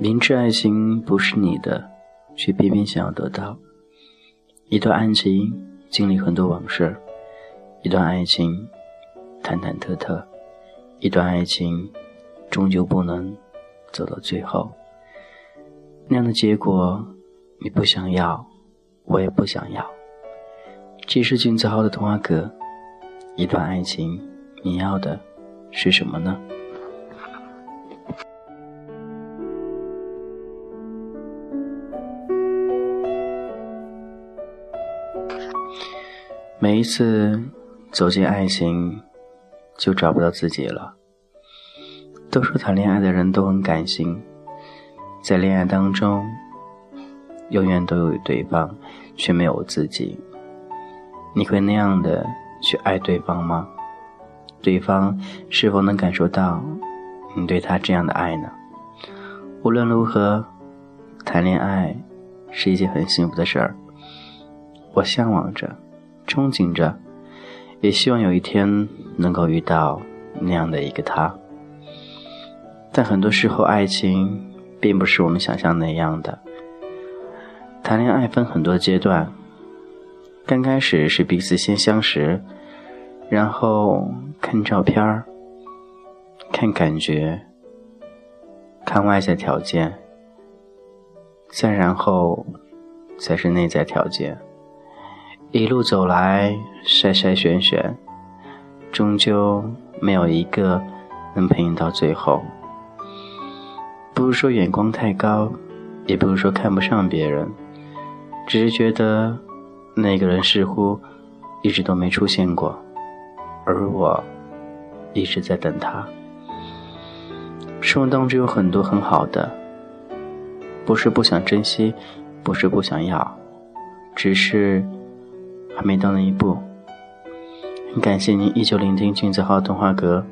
明知爱情不是你的，却偏偏想要得到。一段爱情经历很多往事，一段爱情忐忐忑忑，一段爱情终究不能走到最后。那样的结果，你不想要，我也不想要。这是金子浩的童话歌。一段爱情，你要的是什么呢？每一次走进爱情，就找不到自己了。都说谈恋爱的人都很感性，在恋爱当中，永远都有对方，却没有自己。你会那样的去爱对方吗？对方是否能感受到你对他这样的爱呢？无论如何，谈恋爱是一件很幸福的事儿。我向往着。憧憬着，也希望有一天能够遇到那样的一个他。但很多时候，爱情并不是我们想象那样的。谈恋爱分很多阶段，刚开始是彼此先相识，然后看照片儿、看感觉、看外在条件，再然后才是内在条件。一路走来，筛筛选选，终究没有一个能陪你到最后。不是说眼光太高，也不是说看不上别人，只是觉得那个人似乎一直都没出现过，而我一直在等他。生活当中有很多很好的，不是不想珍惜，不是不想要，只是。还没到那一步。很感谢您依旧聆听君子号童话阁。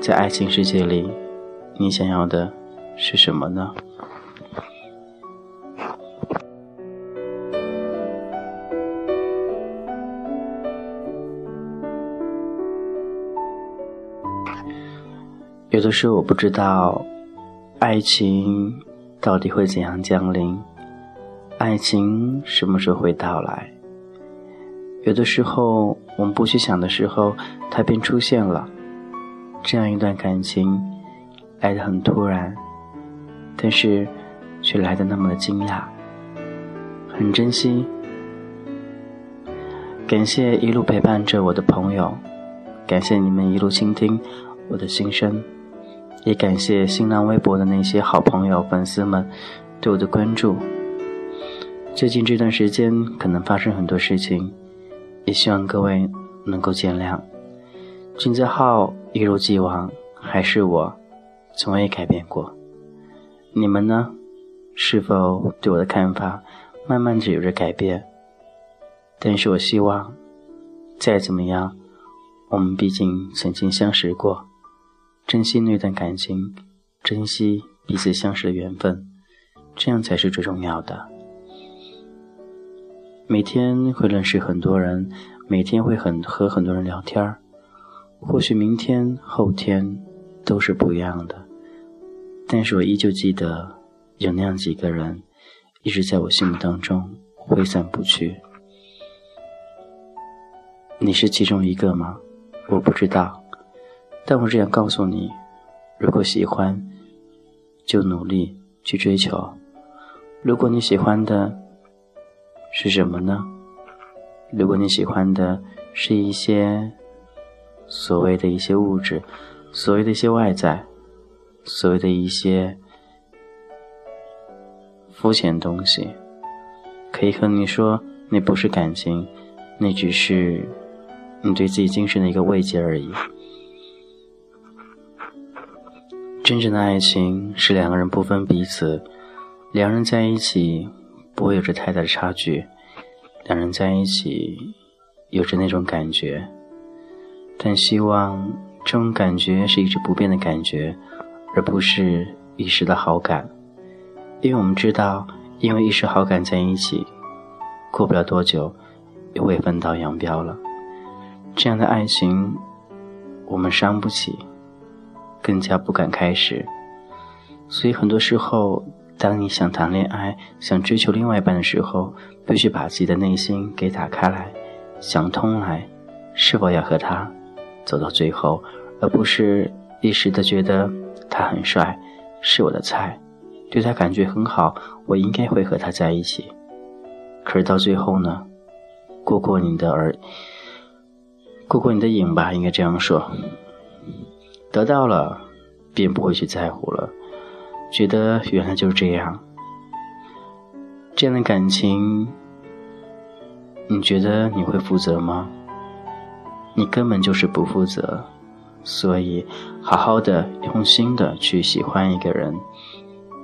在爱情世界里，你想要的是什么呢？是我不知道，爱情到底会怎样降临？爱情什么时候会到来？有的时候，我们不去想的时候，它便出现了。这样一段感情，来得很突然，但是却来得那么的惊讶，很珍惜。感谢一路陪伴着我的朋友，感谢你们一路倾听我的心声，也感谢新浪微博的那些好朋友、粉丝们对我的关注。最近这段时间，可能发生很多事情。也希望各位能够见谅。君子号一如既往，还是我，从未改变过。你们呢？是否对我的看法慢慢的有着改变？但是我希望，再怎么样，我们毕竟曾经相识过，珍惜那段感情，珍惜彼此相识的缘分，这样才是最重要的。每天会认识很多人，每天会很和很多人聊天儿。或许明天、后天都是不一样的，但是我依旧记得有那样几个人，一直在我心目当中挥散不去。你是其中一个吗？我不知道，但我只想告诉你：如果喜欢，就努力去追求。如果你喜欢的，是什么呢？如果你喜欢的是一些所谓的一些物质，所谓的一些外在，所谓的一些肤浅东西，可以和你说，那不是感情，那只是你对自己精神的一个慰藉而已。真正的爱情是两个人不分彼此，两人在一起。不会有着太大的差距，两人在一起有着那种感觉，但希望这种感觉是一直不变的感觉，而不是一时的好感，因为我们知道，因为一时好感在一起，过不了多久又会分道扬镳了。这样的爱情，我们伤不起，更加不敢开始。所以很多时候，当你想谈恋爱、想追求另外一半的时候，必须把自己的内心给打开来，想通来，是否要和他走到最后，而不是一时的觉得他很帅，是我的菜，对他感觉很好，我应该会和他在一起。可是到最后呢，过过你的耳，过过你的瘾吧，应该这样说。得到了，便不会去在乎了。觉得原来就是这样，这样的感情，你觉得你会负责吗？你根本就是不负责，所以好好的、用心的去喜欢一个人，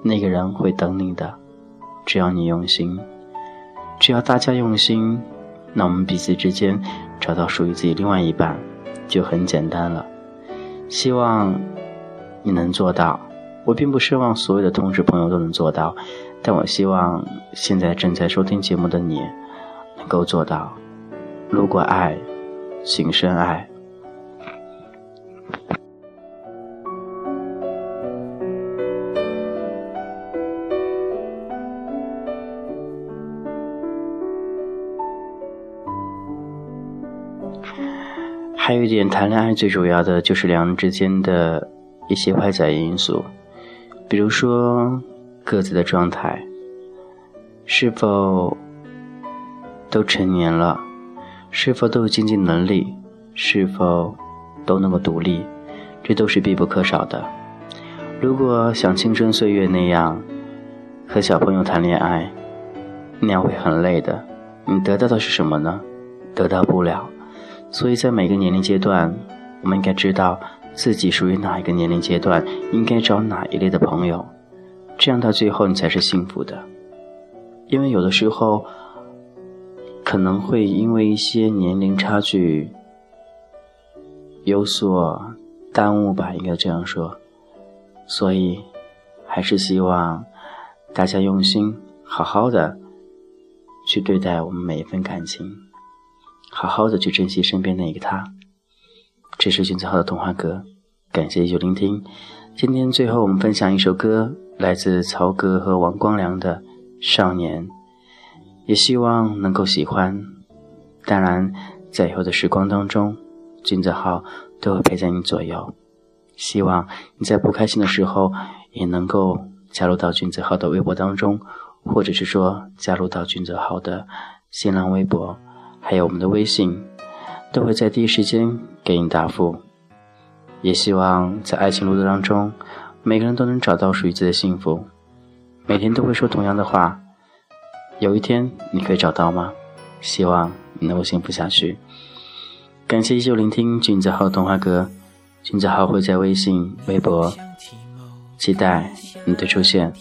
那个人会等你的，只要你用心，只要大家用心，那我们彼此之间找到属于自己另外一半，就很简单了。希望你能做到。我并不奢望所有的同事朋友都能做到，但我希望现在正在收听节目的你能够做到。如果爱，请深爱。还有一点，谈恋爱最主要的就是两人之间的一些外在因素。比如说，各自的状态是否都成年了，是否都有经济能力，是否都能够独立，这都是必不可少的。如果像青春岁月那样和小朋友谈恋爱，那样会很累的。你得到的是什么呢？得到不了。所以在每个年龄阶段，我们应该知道。自己属于哪一个年龄阶段，应该找哪一类的朋友，这样到最后你才是幸福的。因为有的时候可能会因为一些年龄差距有所耽误吧，应该这样说。所以还是希望大家用心，好好的去对待我们每一份感情，好好的去珍惜身边那个他。这是君子号的童话歌，感谢依旧聆听。今天最后我们分享一首歌，来自曹格和王光良的《少年》，也希望能够喜欢。当然，在以后的时光当中，君子号都会陪在你左右。希望你在不开心的时候，也能够加入到君子号的微博当中，或者是说加入到君子号的新浪微博，还有我们的微信。都会在第一时间给你答复，也希望在爱情路途当中，每个人都能找到属于自己的幸福。每天都会说同样的话，有一天你可以找到吗？希望你能够幸福下去。感谢依旧聆听君子号童话歌，君子号会在微信、微博，期待你的出现。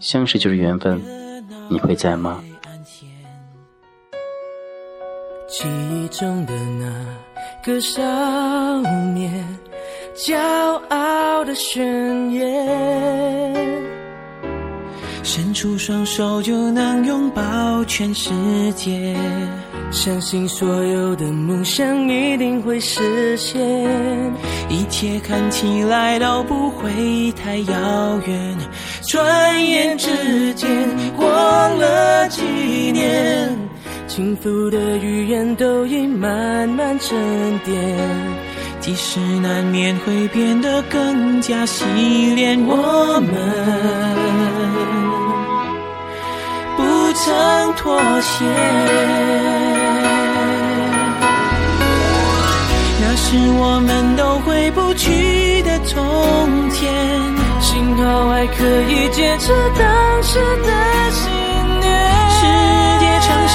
相识就是缘分，你会在吗？中的那个少年，骄傲的宣言，伸出双手就能拥抱全世界，相信所有的梦想一定会实现，一切看起来都不会太遥远，转眼之间过了几年。幸福的语言都已慢慢沉淀，即使难免会变得更加洗练，我们不曾妥协。那是我们都回不去的从前，幸好还可以坚持当时的信念。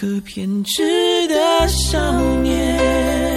可偏执的少年。